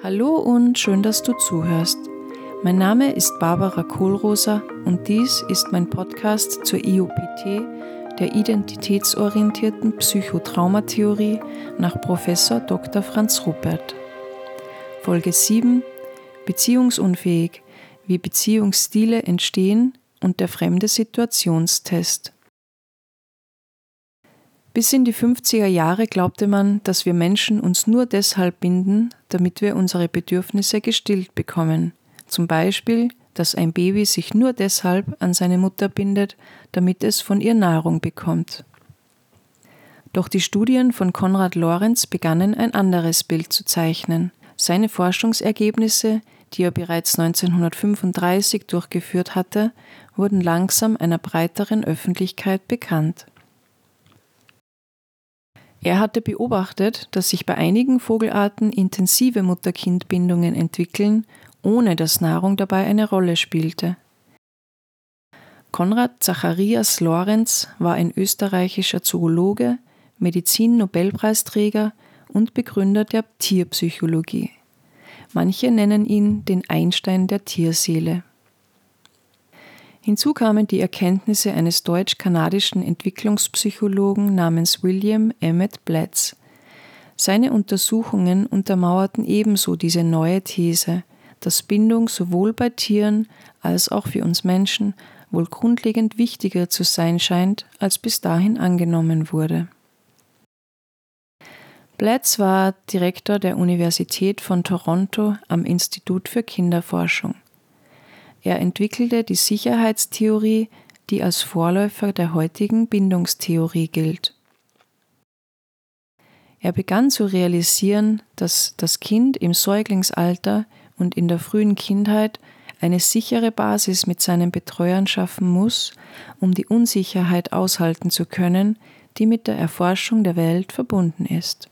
Hallo und schön, dass du zuhörst. Mein Name ist Barbara Kohlroser und dies ist mein Podcast zur IOPT, der identitätsorientierten Psychotraumatheorie nach Professor Dr. Franz Rupert. Folge 7 Beziehungsunfähig, wie Beziehungsstile entstehen und der fremde Situationstest. Bis in die 50er Jahre glaubte man, dass wir Menschen uns nur deshalb binden, damit wir unsere Bedürfnisse gestillt bekommen. Zum Beispiel, dass ein Baby sich nur deshalb an seine Mutter bindet, damit es von ihr Nahrung bekommt. Doch die Studien von Konrad Lorenz begannen ein anderes Bild zu zeichnen. Seine Forschungsergebnisse, die er bereits 1935 durchgeführt hatte, wurden langsam einer breiteren Öffentlichkeit bekannt. Er hatte beobachtet, dass sich bei einigen Vogelarten intensive Mutter-Kind-Bindungen entwickeln, ohne dass Nahrung dabei eine Rolle spielte. Konrad Zacharias Lorenz war ein österreichischer Zoologe, Medizin-Nobelpreisträger und Begründer der Tierpsychologie. Manche nennen ihn den Einstein der Tierseele. Hinzu kamen die Erkenntnisse eines deutsch-kanadischen Entwicklungspsychologen namens William Emmett Blatz. Seine Untersuchungen untermauerten ebenso diese neue These, dass Bindung sowohl bei Tieren als auch für uns Menschen wohl grundlegend wichtiger zu sein scheint, als bis dahin angenommen wurde. Blatz war Direktor der Universität von Toronto am Institut für Kinderforschung. Er entwickelte die Sicherheitstheorie, die als Vorläufer der heutigen Bindungstheorie gilt. Er begann zu realisieren, dass das Kind im Säuglingsalter und in der frühen Kindheit eine sichere Basis mit seinen Betreuern schaffen muss, um die Unsicherheit aushalten zu können, die mit der Erforschung der Welt verbunden ist.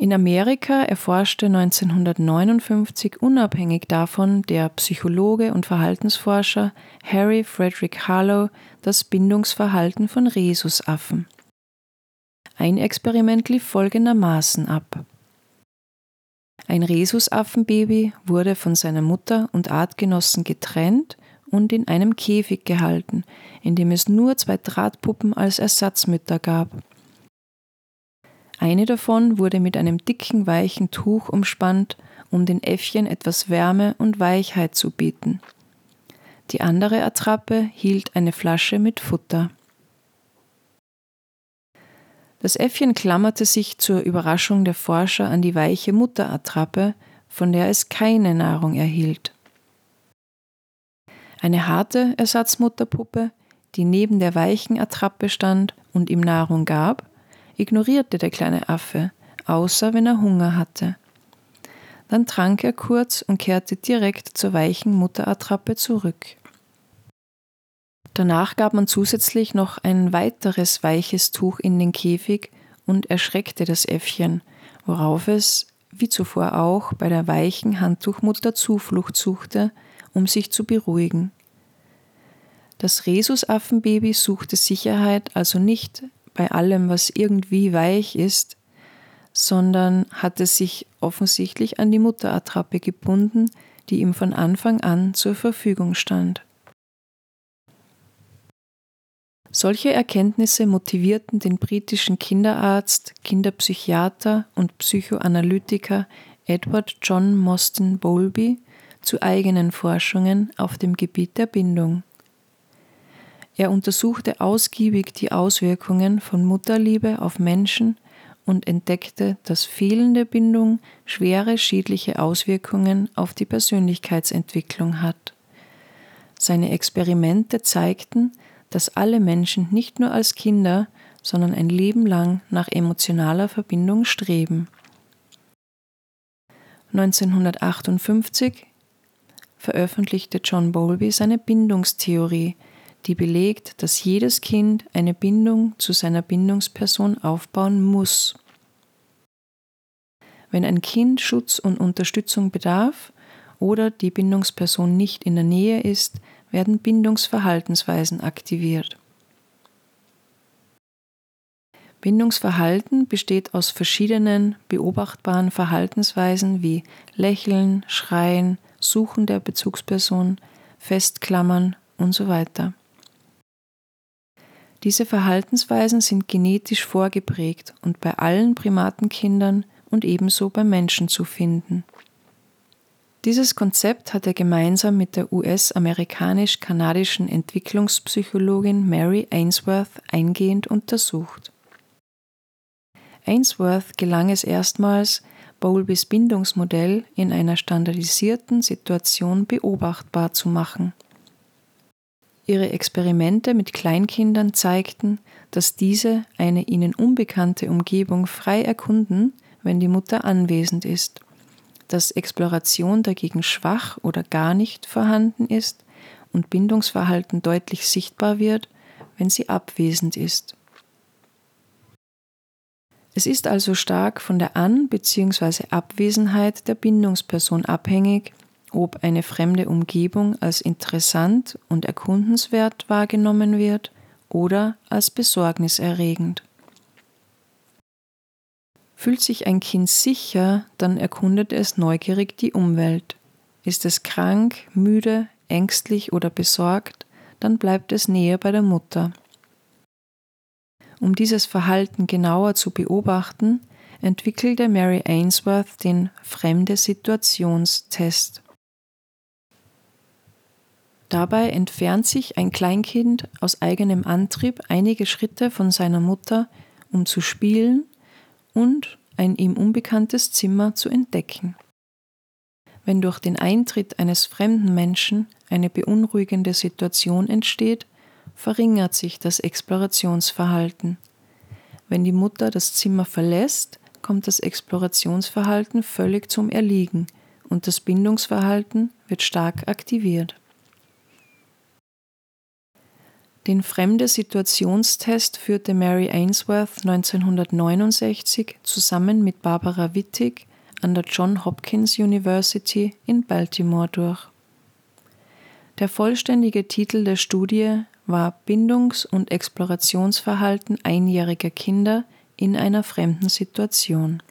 In Amerika erforschte 1959 unabhängig davon der Psychologe und Verhaltensforscher Harry Frederick Harlow das Bindungsverhalten von Rhesusaffen. Ein Experiment lief folgendermaßen ab. Ein Rhesusaffenbaby wurde von seiner Mutter und Artgenossen getrennt und in einem Käfig gehalten, in dem es nur zwei Drahtpuppen als Ersatzmütter gab. Eine davon wurde mit einem dicken, weichen Tuch umspannt, um den Äffchen etwas Wärme und Weichheit zu bieten. Die andere Attrappe hielt eine Flasche mit Futter. Das Äffchen klammerte sich zur Überraschung der Forscher an die weiche Mutterattrappe, von der es keine Nahrung erhielt. Eine harte Ersatzmutterpuppe, die neben der weichen Attrappe stand und ihm Nahrung gab, ignorierte der kleine Affe, außer wenn er Hunger hatte. Dann trank er kurz und kehrte direkt zur weichen Mutterattrappe zurück. Danach gab man zusätzlich noch ein weiteres weiches Tuch in den Käfig und erschreckte das Äffchen, worauf es, wie zuvor auch, bei der weichen Handtuchmutter Zuflucht suchte, um sich zu beruhigen. Das Rhesusaffenbaby suchte Sicherheit also nicht bei allem, was irgendwie weich ist, sondern hatte sich offensichtlich an die Mutterattrappe gebunden, die ihm von Anfang an zur Verfügung stand. Solche Erkenntnisse motivierten den britischen Kinderarzt, Kinderpsychiater und Psychoanalytiker Edward John Mostyn Bowlby zu eigenen Forschungen auf dem Gebiet der Bindung. Er untersuchte ausgiebig die Auswirkungen von Mutterliebe auf Menschen und entdeckte, dass fehlende Bindung schwere schädliche Auswirkungen auf die Persönlichkeitsentwicklung hat. Seine Experimente zeigten, dass alle Menschen nicht nur als Kinder, sondern ein Leben lang nach emotionaler Verbindung streben. 1958 veröffentlichte John Bowlby seine Bindungstheorie, die belegt, dass jedes Kind eine Bindung zu seiner Bindungsperson aufbauen muss. Wenn ein Kind Schutz und Unterstützung bedarf oder die Bindungsperson nicht in der Nähe ist, werden Bindungsverhaltensweisen aktiviert. Bindungsverhalten besteht aus verschiedenen beobachtbaren Verhaltensweisen wie Lächeln, Schreien, Suchen der Bezugsperson, Festklammern und so weiter. Diese Verhaltensweisen sind genetisch vorgeprägt und bei allen Primatenkindern und ebenso beim Menschen zu finden. Dieses Konzept hat er gemeinsam mit der US-amerikanisch-kanadischen Entwicklungspsychologin Mary Ainsworth eingehend untersucht. Ainsworth gelang es erstmals, Bowlbys Bindungsmodell in einer standardisierten Situation beobachtbar zu machen. Ihre Experimente mit Kleinkindern zeigten, dass diese eine ihnen unbekannte Umgebung frei erkunden, wenn die Mutter anwesend ist, dass Exploration dagegen schwach oder gar nicht vorhanden ist und Bindungsverhalten deutlich sichtbar wird, wenn sie abwesend ist. Es ist also stark von der An- bzw. Abwesenheit der Bindungsperson abhängig, ob eine fremde Umgebung als interessant und erkundenswert wahrgenommen wird oder als besorgniserregend. Fühlt sich ein Kind sicher, dann erkundet es neugierig die Umwelt. Ist es krank, müde, ängstlich oder besorgt, dann bleibt es näher bei der Mutter. Um dieses Verhalten genauer zu beobachten, entwickelte Mary Ainsworth den Fremde Situationstest. Dabei entfernt sich ein Kleinkind aus eigenem Antrieb einige Schritte von seiner Mutter, um zu spielen und ein ihm unbekanntes Zimmer zu entdecken. Wenn durch den Eintritt eines fremden Menschen eine beunruhigende Situation entsteht, verringert sich das Explorationsverhalten. Wenn die Mutter das Zimmer verlässt, kommt das Explorationsverhalten völlig zum Erliegen und das Bindungsverhalten wird stark aktiviert. Den Fremde-Situationstest führte Mary Ainsworth 1969 zusammen mit Barbara Wittig an der John Hopkins University in Baltimore durch. Der vollständige Titel der Studie war Bindungs- und Explorationsverhalten einjähriger Kinder in einer fremden Situation.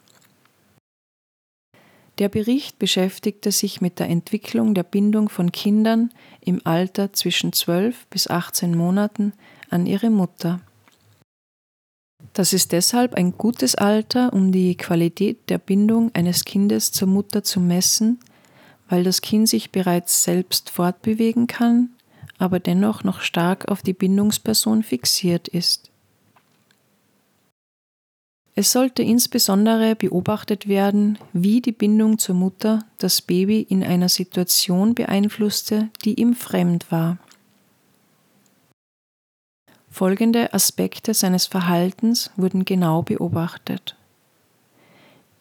Der Bericht beschäftigte sich mit der Entwicklung der Bindung von Kindern im Alter zwischen 12 bis 18 Monaten an ihre Mutter. Das ist deshalb ein gutes Alter, um die Qualität der Bindung eines Kindes zur Mutter zu messen, weil das Kind sich bereits selbst fortbewegen kann, aber dennoch noch stark auf die Bindungsperson fixiert ist. Es sollte insbesondere beobachtet werden, wie die Bindung zur Mutter das Baby in einer Situation beeinflusste, die ihm fremd war. Folgende Aspekte seines Verhaltens wurden genau beobachtet.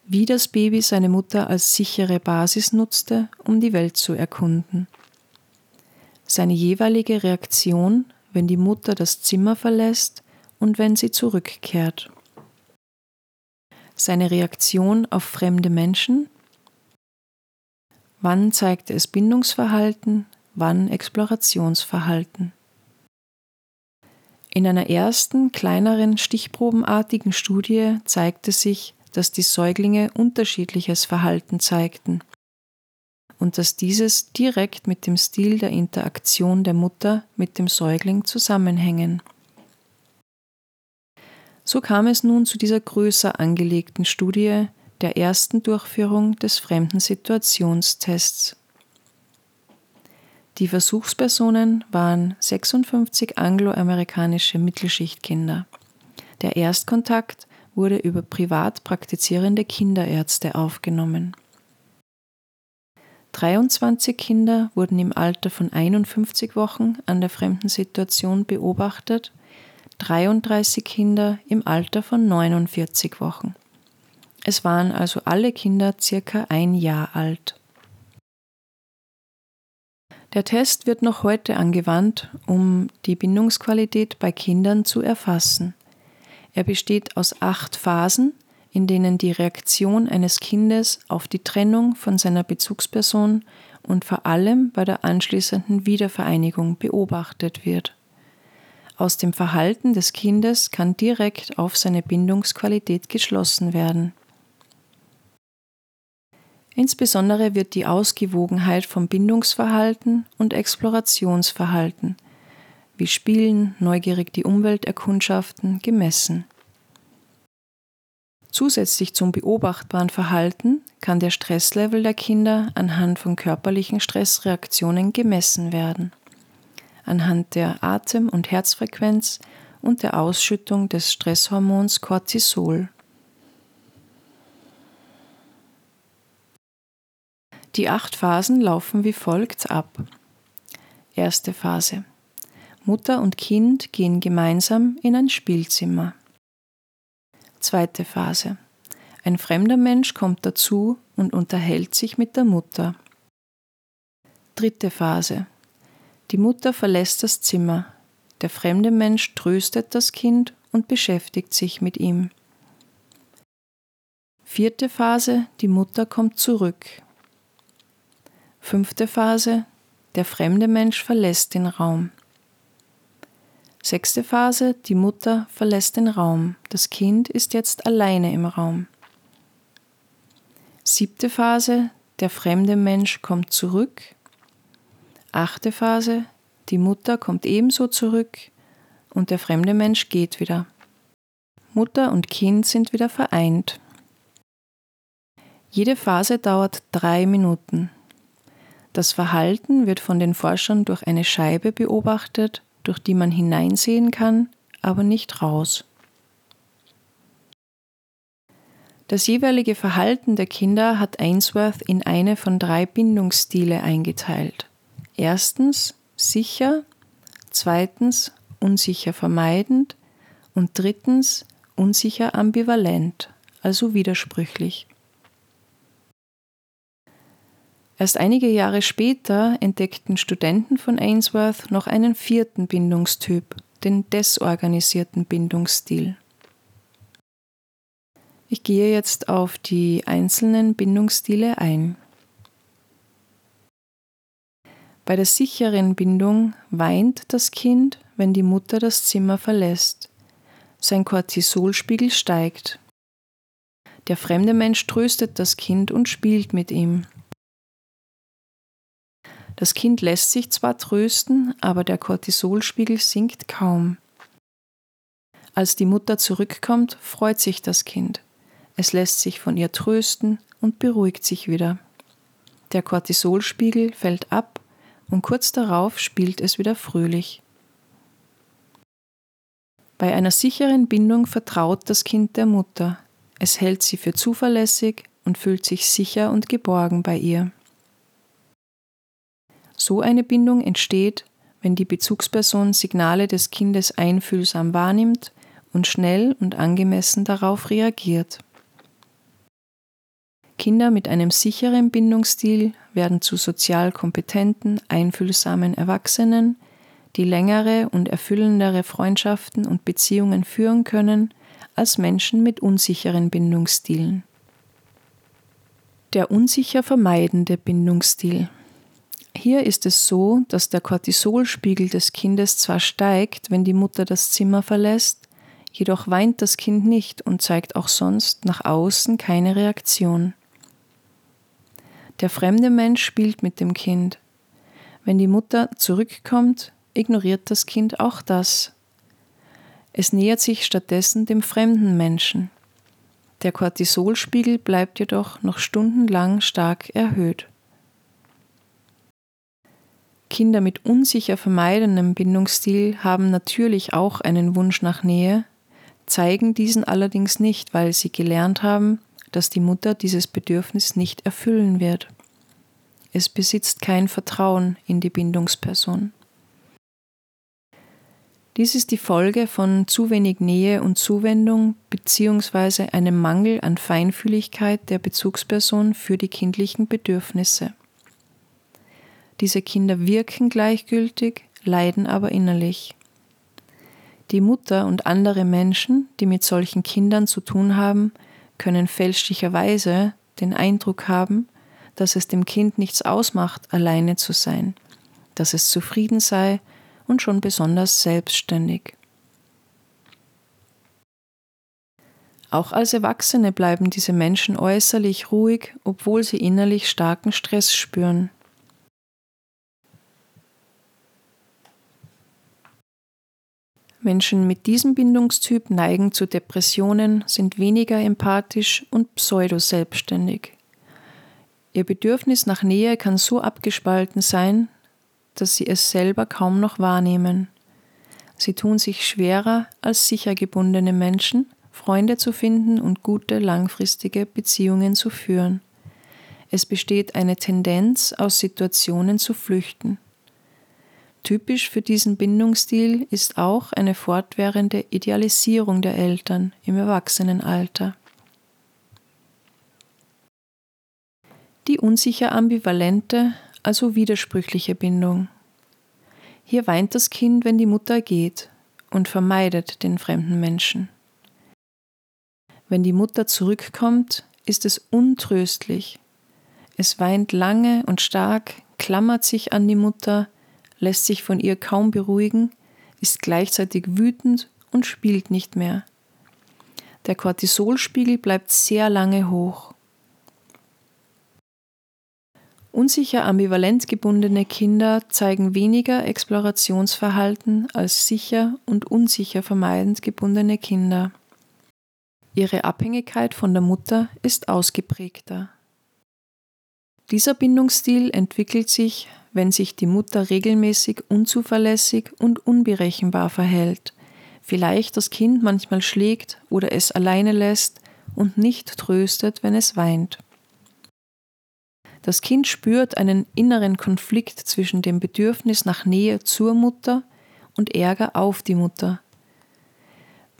Wie das Baby seine Mutter als sichere Basis nutzte, um die Welt zu erkunden. Seine jeweilige Reaktion, wenn die Mutter das Zimmer verlässt und wenn sie zurückkehrt seine Reaktion auf fremde Menschen, wann zeigte es Bindungsverhalten, wann Explorationsverhalten. In einer ersten, kleineren, stichprobenartigen Studie zeigte sich, dass die Säuglinge unterschiedliches Verhalten zeigten und dass dieses direkt mit dem Stil der Interaktion der Mutter mit dem Säugling zusammenhängen. So kam es nun zu dieser größer angelegten Studie der ersten Durchführung des fremden Situationstests. Die Versuchspersonen waren 56 angloamerikanische Mittelschichtkinder. Der Erstkontakt wurde über privat praktizierende Kinderärzte aufgenommen. 23 Kinder wurden im Alter von 51 Wochen an der fremden Situation beobachtet 33 Kinder im Alter von 49 Wochen. Es waren also alle Kinder circa ein Jahr alt. Der Test wird noch heute angewandt, um die Bindungsqualität bei Kindern zu erfassen. Er besteht aus acht Phasen, in denen die Reaktion eines Kindes auf die Trennung von seiner Bezugsperson und vor allem bei der anschließenden Wiedervereinigung beobachtet wird. Aus dem Verhalten des Kindes kann direkt auf seine Bindungsqualität geschlossen werden. Insbesondere wird die Ausgewogenheit vom Bindungsverhalten und Explorationsverhalten, wie Spielen, neugierig die Umwelt erkundschaften, gemessen. Zusätzlich zum beobachtbaren Verhalten kann der Stresslevel der Kinder anhand von körperlichen Stressreaktionen gemessen werden. Anhand der Atem- und Herzfrequenz und der Ausschüttung des Stresshormons Cortisol. Die acht Phasen laufen wie folgt ab. Erste Phase. Mutter und Kind gehen gemeinsam in ein Spielzimmer. Zweite Phase. Ein fremder Mensch kommt dazu und unterhält sich mit der Mutter. Dritte Phase. Die Mutter verlässt das Zimmer. Der fremde Mensch tröstet das Kind und beschäftigt sich mit ihm. Vierte Phase. Die Mutter kommt zurück. Fünfte Phase. Der fremde Mensch verlässt den Raum. Sechste Phase. Die Mutter verlässt den Raum. Das Kind ist jetzt alleine im Raum. Siebte Phase. Der fremde Mensch kommt zurück. Achte Phase. Die Mutter kommt ebenso zurück und der fremde Mensch geht wieder. Mutter und Kind sind wieder vereint. Jede Phase dauert drei Minuten. Das Verhalten wird von den Forschern durch eine Scheibe beobachtet, durch die man hineinsehen kann, aber nicht raus. Das jeweilige Verhalten der Kinder hat Ainsworth in eine von drei Bindungsstile eingeteilt. Erstens sicher, zweitens unsicher vermeidend und drittens unsicher ambivalent, also widersprüchlich. Erst einige Jahre später entdeckten Studenten von Ainsworth noch einen vierten Bindungstyp, den desorganisierten Bindungsstil. Ich gehe jetzt auf die einzelnen Bindungsstile ein. Bei der sicheren Bindung weint das Kind, wenn die Mutter das Zimmer verlässt. Sein Cortisolspiegel steigt. Der fremde Mensch tröstet das Kind und spielt mit ihm. Das Kind lässt sich zwar trösten, aber der Cortisolspiegel sinkt kaum. Als die Mutter zurückkommt, freut sich das Kind. Es lässt sich von ihr trösten und beruhigt sich wieder. Der Cortisolspiegel fällt ab und kurz darauf spielt es wieder fröhlich. Bei einer sicheren Bindung vertraut das Kind der Mutter. Es hält sie für zuverlässig und fühlt sich sicher und geborgen bei ihr. So eine Bindung entsteht, wenn die Bezugsperson Signale des Kindes einfühlsam wahrnimmt und schnell und angemessen darauf reagiert. Kinder mit einem sicheren Bindungsstil werden zu sozial kompetenten, einfühlsamen Erwachsenen, die längere und erfüllendere Freundschaften und Beziehungen führen können als Menschen mit unsicheren Bindungsstilen. Der unsicher vermeidende Bindungsstil. Hier ist es so, dass der Cortisolspiegel des Kindes zwar steigt, wenn die Mutter das Zimmer verlässt, jedoch weint das Kind nicht und zeigt auch sonst nach außen keine Reaktion. Der fremde Mensch spielt mit dem Kind. Wenn die Mutter zurückkommt, ignoriert das Kind auch das. Es nähert sich stattdessen dem fremden Menschen. Der Cortisolspiegel bleibt jedoch noch stundenlang stark erhöht. Kinder mit unsicher vermeidendem Bindungsstil haben natürlich auch einen Wunsch nach Nähe, zeigen diesen allerdings nicht, weil sie gelernt haben, dass die Mutter dieses Bedürfnis nicht erfüllen wird. Es besitzt kein Vertrauen in die Bindungsperson. Dies ist die Folge von zu wenig Nähe und Zuwendung bzw. einem Mangel an Feinfühligkeit der Bezugsperson für die kindlichen Bedürfnisse. Diese Kinder wirken gleichgültig, leiden aber innerlich. Die Mutter und andere Menschen, die mit solchen Kindern zu tun haben, können fälschlicherweise den Eindruck haben, dass es dem Kind nichts ausmacht, alleine zu sein, dass es zufrieden sei und schon besonders selbstständig. Auch als Erwachsene bleiben diese Menschen äußerlich ruhig, obwohl sie innerlich starken Stress spüren. Menschen mit diesem Bindungstyp neigen zu Depressionen, sind weniger empathisch und pseudo-selbstständig. Ihr Bedürfnis nach Nähe kann so abgespalten sein, dass sie es selber kaum noch wahrnehmen. Sie tun sich schwerer als sicher gebundene Menschen, Freunde zu finden und gute langfristige Beziehungen zu führen. Es besteht eine Tendenz, aus Situationen zu flüchten. Typisch für diesen Bindungsstil ist auch eine fortwährende Idealisierung der Eltern im Erwachsenenalter. Die unsicher ambivalente, also widersprüchliche Bindung. Hier weint das Kind, wenn die Mutter geht und vermeidet den fremden Menschen. Wenn die Mutter zurückkommt, ist es untröstlich. Es weint lange und stark, klammert sich an die Mutter, lässt sich von ihr kaum beruhigen, ist gleichzeitig wütend und spielt nicht mehr. Der Cortisolspiegel bleibt sehr lange hoch. Unsicher ambivalent gebundene Kinder zeigen weniger Explorationsverhalten als sicher und unsicher vermeidend gebundene Kinder. Ihre Abhängigkeit von der Mutter ist ausgeprägter. Dieser Bindungsstil entwickelt sich, wenn sich die Mutter regelmäßig unzuverlässig und unberechenbar verhält, vielleicht das Kind manchmal schlägt oder es alleine lässt und nicht tröstet, wenn es weint. Das Kind spürt einen inneren Konflikt zwischen dem Bedürfnis nach Nähe zur Mutter und Ärger auf die Mutter.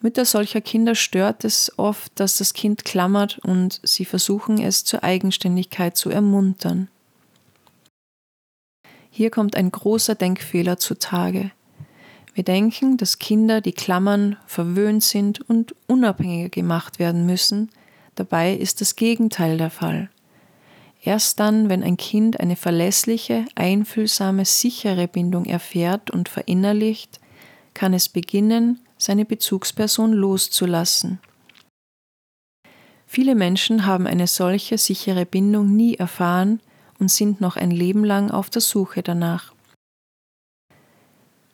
Mütter solcher Kinder stört es oft, dass das Kind klammert und sie versuchen es zur Eigenständigkeit zu ermuntern. Hier kommt ein großer Denkfehler zutage. Wir denken, dass Kinder, die klammern, verwöhnt sind und unabhängiger gemacht werden müssen. Dabei ist das Gegenteil der Fall. Erst dann, wenn ein Kind eine verlässliche, einfühlsame, sichere Bindung erfährt und verinnerlicht, kann es beginnen, seine Bezugsperson loszulassen. Viele Menschen haben eine solche sichere Bindung nie erfahren und sind noch ein Leben lang auf der Suche danach.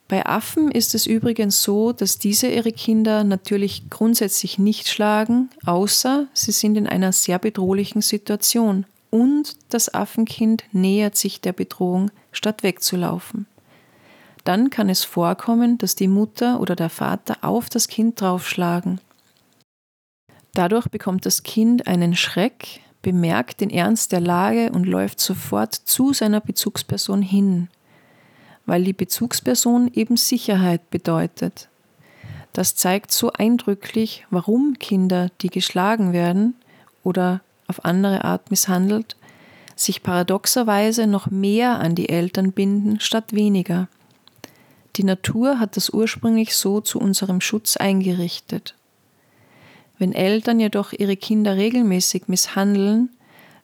Bei Affen ist es übrigens so, dass diese ihre Kinder natürlich grundsätzlich nicht schlagen, außer sie sind in einer sehr bedrohlichen Situation und das Affenkind nähert sich der Bedrohung, statt wegzulaufen. Dann kann es vorkommen, dass die Mutter oder der Vater auf das Kind draufschlagen. Dadurch bekommt das Kind einen Schreck, bemerkt den Ernst der Lage und läuft sofort zu seiner Bezugsperson hin, weil die Bezugsperson eben Sicherheit bedeutet. Das zeigt so eindrücklich, warum Kinder, die geschlagen werden oder auf andere Art misshandelt, sich paradoxerweise noch mehr an die Eltern binden statt weniger. Die Natur hat das ursprünglich so zu unserem Schutz eingerichtet. Wenn Eltern jedoch ihre Kinder regelmäßig misshandeln,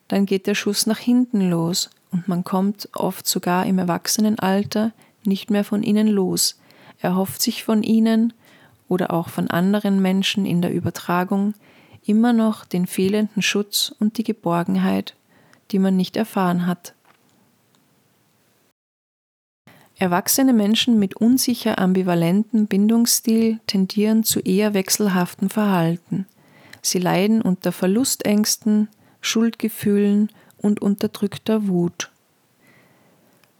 dann geht der Schuss nach hinten los und man kommt oft sogar im Erwachsenenalter nicht mehr von ihnen los, erhofft sich von ihnen oder auch von anderen Menschen in der Übertragung immer noch den fehlenden Schutz und die Geborgenheit, die man nicht erfahren hat. Erwachsene Menschen mit unsicher ambivalenten Bindungsstil tendieren zu eher wechselhaften Verhalten. Sie leiden unter Verlustängsten, Schuldgefühlen und unterdrückter Wut.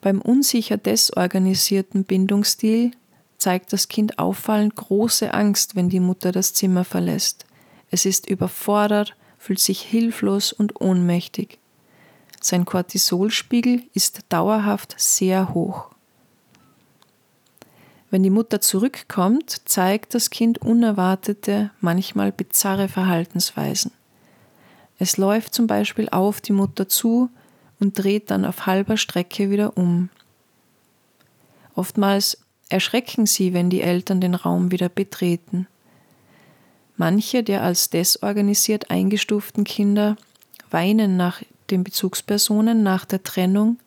Beim unsicher desorganisierten Bindungsstil zeigt das Kind auffallend große Angst, wenn die Mutter das Zimmer verlässt. Es ist überfordert, fühlt sich hilflos und ohnmächtig. Sein Cortisolspiegel ist dauerhaft sehr hoch. Wenn die Mutter zurückkommt, zeigt das Kind unerwartete, manchmal bizarre Verhaltensweisen. Es läuft zum Beispiel auf die Mutter zu und dreht dann auf halber Strecke wieder um. Oftmals erschrecken sie, wenn die Eltern den Raum wieder betreten. Manche der als desorganisiert eingestuften Kinder weinen nach den Bezugspersonen nach der Trennung,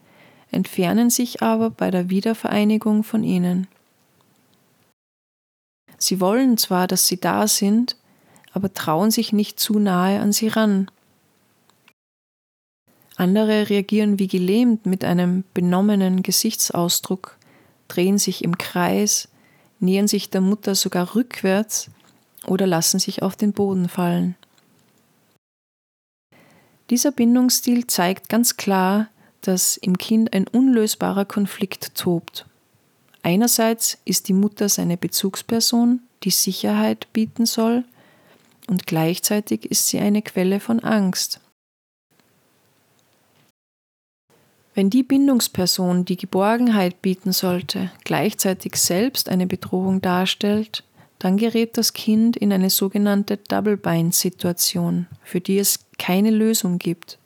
entfernen sich aber bei der Wiedervereinigung von ihnen. Sie wollen zwar, dass sie da sind, aber trauen sich nicht zu nahe an sie ran. Andere reagieren wie gelähmt mit einem benommenen Gesichtsausdruck, drehen sich im Kreis, nähern sich der Mutter sogar rückwärts oder lassen sich auf den Boden fallen. Dieser Bindungsstil zeigt ganz klar, dass im Kind ein unlösbarer Konflikt tobt. Einerseits ist die Mutter seine Bezugsperson, die Sicherheit bieten soll, und gleichzeitig ist sie eine Quelle von Angst. Wenn die Bindungsperson, die Geborgenheit bieten sollte, gleichzeitig selbst eine Bedrohung darstellt, dann gerät das Kind in eine sogenannte Double-Bind-Situation, für die es keine Lösung gibt,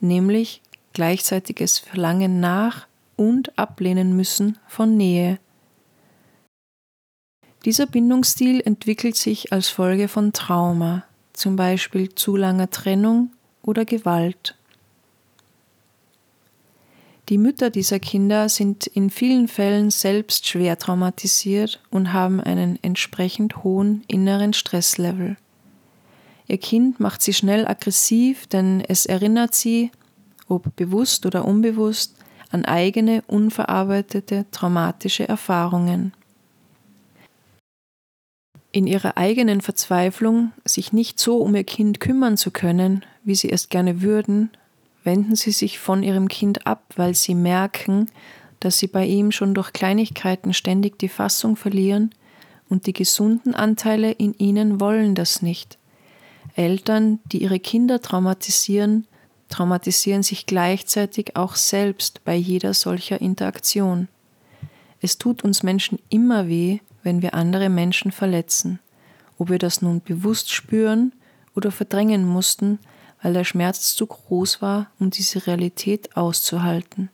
nämlich gleichzeitiges Verlangen nach und ablehnen müssen von Nähe. Dieser Bindungsstil entwickelt sich als Folge von Trauma, zum Beispiel zu langer Trennung oder Gewalt. Die Mütter dieser Kinder sind in vielen Fällen selbst schwer traumatisiert und haben einen entsprechend hohen inneren Stresslevel. Ihr Kind macht sie schnell aggressiv, denn es erinnert sie, ob bewusst oder unbewusst, an eigene unverarbeitete traumatische Erfahrungen. In ihrer eigenen Verzweiflung, sich nicht so um ihr Kind kümmern zu können, wie sie es gerne würden, wenden sie sich von ihrem Kind ab, weil sie merken, dass sie bei ihm schon durch Kleinigkeiten ständig die Fassung verlieren und die gesunden Anteile in ihnen wollen das nicht. Eltern, die ihre Kinder traumatisieren, traumatisieren sich gleichzeitig auch selbst bei jeder solcher Interaktion. Es tut uns Menschen immer weh, wenn wir andere Menschen verletzen, ob wir das nun bewusst spüren oder verdrängen mussten, weil der Schmerz zu groß war, um diese Realität auszuhalten.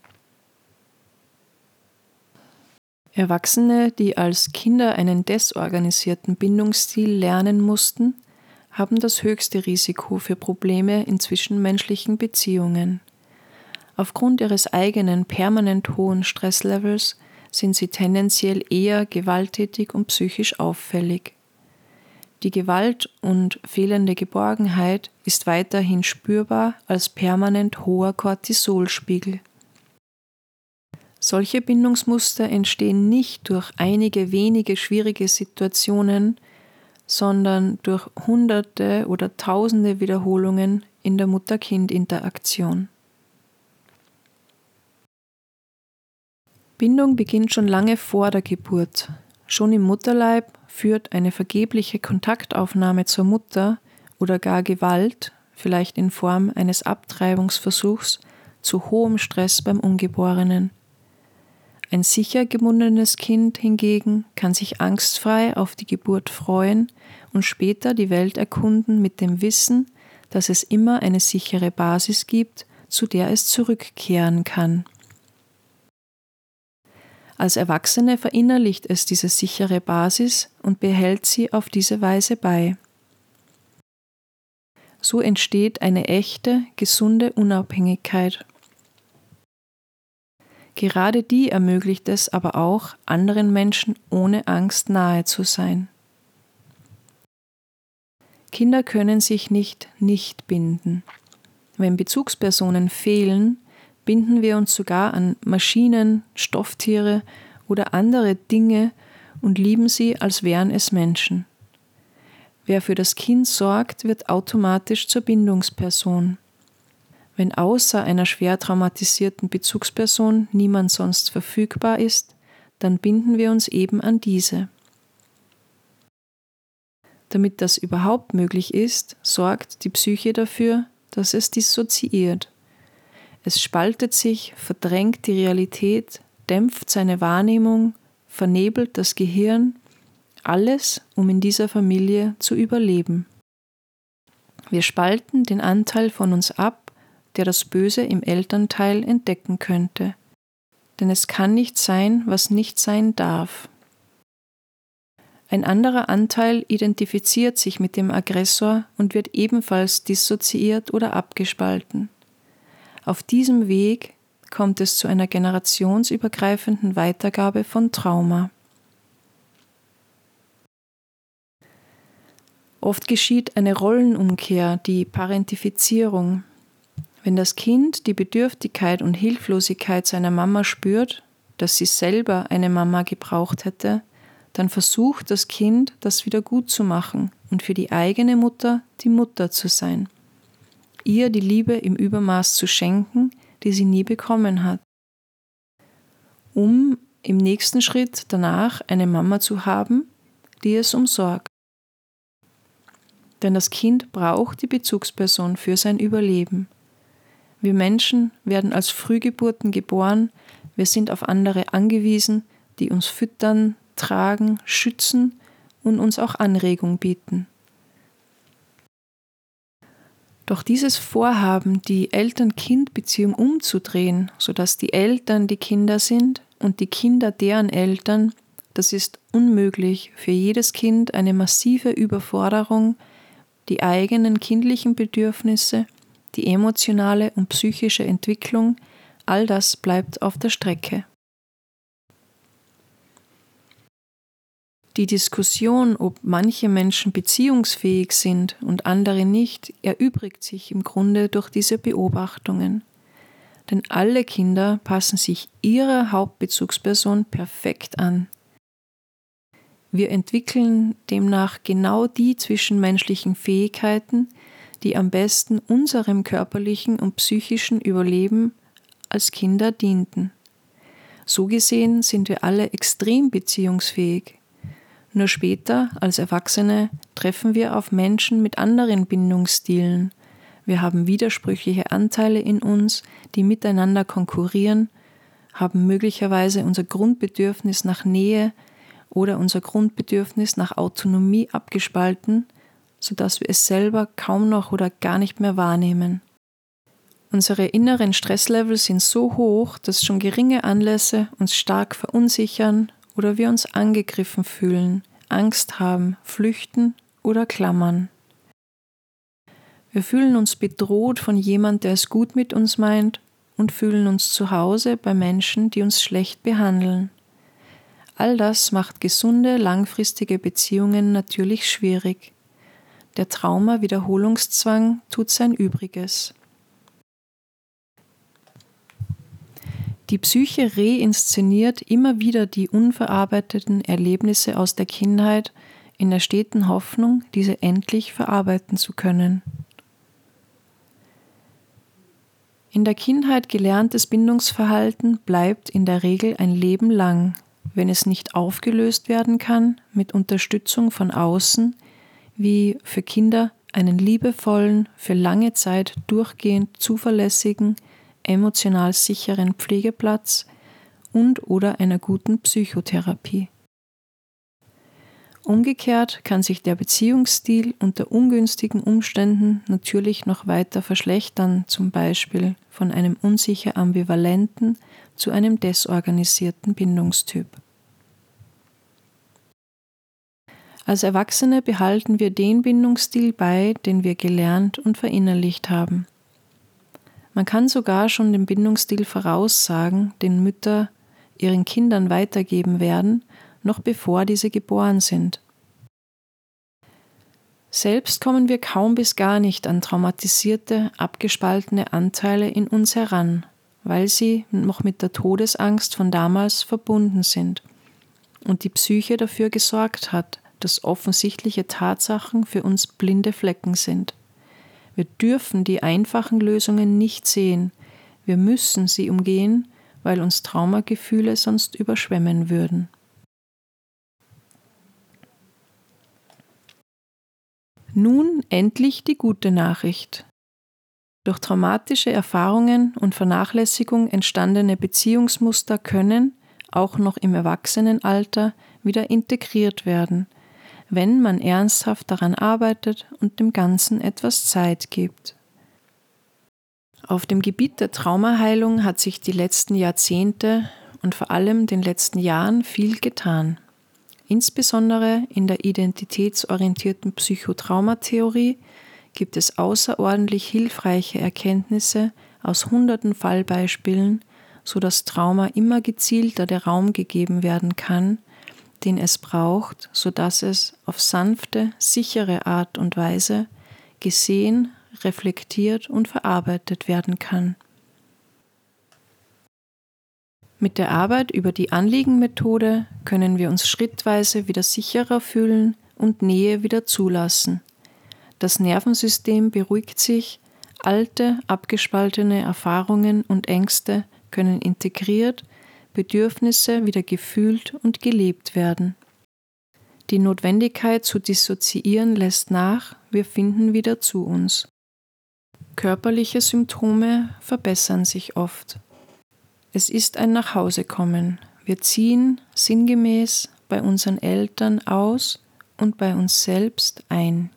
Erwachsene, die als Kinder einen desorganisierten Bindungsstil lernen mussten, haben das höchste Risiko für Probleme in zwischenmenschlichen Beziehungen. Aufgrund ihres eigenen permanent hohen Stresslevels sind sie tendenziell eher gewalttätig und psychisch auffällig. Die Gewalt und fehlende Geborgenheit ist weiterhin spürbar als permanent hoher Cortisolspiegel. Solche Bindungsmuster entstehen nicht durch einige wenige schwierige Situationen, sondern durch hunderte oder tausende Wiederholungen in der Mutter-Kind-Interaktion. Bindung beginnt schon lange vor der Geburt. Schon im Mutterleib führt eine vergebliche Kontaktaufnahme zur Mutter oder gar Gewalt, vielleicht in Form eines Abtreibungsversuchs, zu hohem Stress beim Ungeborenen. Ein sicher gebundenes Kind hingegen kann sich angstfrei auf die Geburt freuen und später die Welt erkunden mit dem Wissen, dass es immer eine sichere Basis gibt, zu der es zurückkehren kann. Als Erwachsene verinnerlicht es diese sichere Basis und behält sie auf diese Weise bei. So entsteht eine echte, gesunde Unabhängigkeit. Gerade die ermöglicht es aber auch, anderen Menschen ohne Angst nahe zu sein. Kinder können sich nicht nicht binden. Wenn Bezugspersonen fehlen, binden wir uns sogar an Maschinen, Stofftiere oder andere Dinge und lieben sie, als wären es Menschen. Wer für das Kind sorgt, wird automatisch zur Bindungsperson. Wenn außer einer schwer traumatisierten Bezugsperson niemand sonst verfügbar ist, dann binden wir uns eben an diese. Damit das überhaupt möglich ist, sorgt die Psyche dafür, dass es dissoziiert. Es spaltet sich, verdrängt die Realität, dämpft seine Wahrnehmung, vernebelt das Gehirn, alles, um in dieser Familie zu überleben. Wir spalten den Anteil von uns ab, der das Böse im Elternteil entdecken könnte. Denn es kann nicht sein, was nicht sein darf. Ein anderer Anteil identifiziert sich mit dem Aggressor und wird ebenfalls dissoziiert oder abgespalten. Auf diesem Weg kommt es zu einer generationsübergreifenden Weitergabe von Trauma. Oft geschieht eine Rollenumkehr, die Parentifizierung. Wenn das Kind die Bedürftigkeit und Hilflosigkeit seiner Mama spürt, dass sie selber eine Mama gebraucht hätte, dann versucht das Kind, das wieder gut zu machen und für die eigene Mutter die Mutter zu sein. Ihr die Liebe im Übermaß zu schenken, die sie nie bekommen hat. Um im nächsten Schritt danach eine Mama zu haben, die es umsorgt. Denn das Kind braucht die Bezugsperson für sein Überleben. Wir Menschen werden als Frühgeburten geboren, wir sind auf andere angewiesen, die uns füttern, tragen, schützen und uns auch Anregung bieten. Doch dieses Vorhaben, die Eltern-Kind-Beziehung umzudrehen, sodass die Eltern die Kinder sind und die Kinder deren Eltern, das ist unmöglich für jedes Kind eine massive Überforderung, die eigenen kindlichen Bedürfnisse, die emotionale und psychische Entwicklung, all das bleibt auf der Strecke. Die Diskussion, ob manche Menschen beziehungsfähig sind und andere nicht, erübrigt sich im Grunde durch diese Beobachtungen. Denn alle Kinder passen sich ihrer Hauptbezugsperson perfekt an. Wir entwickeln demnach genau die zwischenmenschlichen Fähigkeiten, die am besten unserem körperlichen und psychischen Überleben als Kinder dienten. So gesehen sind wir alle extrem beziehungsfähig. Nur später, als Erwachsene, treffen wir auf Menschen mit anderen Bindungsstilen. Wir haben widersprüchliche Anteile in uns, die miteinander konkurrieren, haben möglicherweise unser Grundbedürfnis nach Nähe oder unser Grundbedürfnis nach Autonomie abgespalten, sodass wir es selber kaum noch oder gar nicht mehr wahrnehmen. Unsere inneren Stresslevel sind so hoch, dass schon geringe Anlässe uns stark verunsichern oder wir uns angegriffen fühlen, Angst haben, flüchten oder klammern. Wir fühlen uns bedroht von jemand, der es gut mit uns meint und fühlen uns zu Hause bei Menschen, die uns schlecht behandeln. All das macht gesunde, langfristige Beziehungen natürlich schwierig. Der Trauma-Wiederholungszwang tut sein Übriges. Die Psyche reinszeniert immer wieder die unverarbeiteten Erlebnisse aus der Kindheit in der steten Hoffnung, diese endlich verarbeiten zu können. In der Kindheit gelerntes Bindungsverhalten bleibt in der Regel ein Leben lang, wenn es nicht aufgelöst werden kann mit Unterstützung von außen, wie für Kinder einen liebevollen, für lange Zeit durchgehend zuverlässigen, emotional sicheren Pflegeplatz und oder einer guten Psychotherapie. Umgekehrt kann sich der Beziehungsstil unter ungünstigen Umständen natürlich noch weiter verschlechtern, zum Beispiel von einem unsicher ambivalenten zu einem desorganisierten Bindungstyp. Als Erwachsene behalten wir den Bindungsstil bei, den wir gelernt und verinnerlicht haben. Man kann sogar schon den Bindungsstil voraussagen, den Mütter ihren Kindern weitergeben werden, noch bevor diese geboren sind. Selbst kommen wir kaum bis gar nicht an traumatisierte, abgespaltene Anteile in uns heran, weil sie noch mit der Todesangst von damals verbunden sind und die Psyche dafür gesorgt hat, dass offensichtliche Tatsachen für uns blinde Flecken sind. Wir dürfen die einfachen Lösungen nicht sehen. Wir müssen sie umgehen, weil uns Traumagefühle sonst überschwemmen würden. Nun endlich die gute Nachricht. Durch traumatische Erfahrungen und Vernachlässigung entstandene Beziehungsmuster können, auch noch im Erwachsenenalter, wieder integriert werden – wenn man ernsthaft daran arbeitet und dem Ganzen etwas Zeit gibt. Auf dem Gebiet der Traumaheilung hat sich die letzten Jahrzehnte und vor allem den letzten Jahren viel getan. Insbesondere in der identitätsorientierten Psychotraumatheorie gibt es außerordentlich hilfreiche Erkenntnisse aus hunderten Fallbeispielen, sodass Trauma immer gezielter der Raum gegeben werden kann, den es braucht, sodass es auf sanfte, sichere Art und Weise gesehen, reflektiert und verarbeitet werden kann. Mit der Arbeit über die Anliegenmethode können wir uns schrittweise wieder sicherer fühlen und Nähe wieder zulassen. Das Nervensystem beruhigt sich, alte, abgespaltene Erfahrungen und Ängste können integriert, Bedürfnisse wieder gefühlt und gelebt werden. Die Notwendigkeit zu dissoziieren lässt nach, wir finden wieder zu uns. Körperliche Symptome verbessern sich oft. Es ist ein Nachhausekommen. Wir ziehen sinngemäß bei unseren Eltern aus und bei uns selbst ein.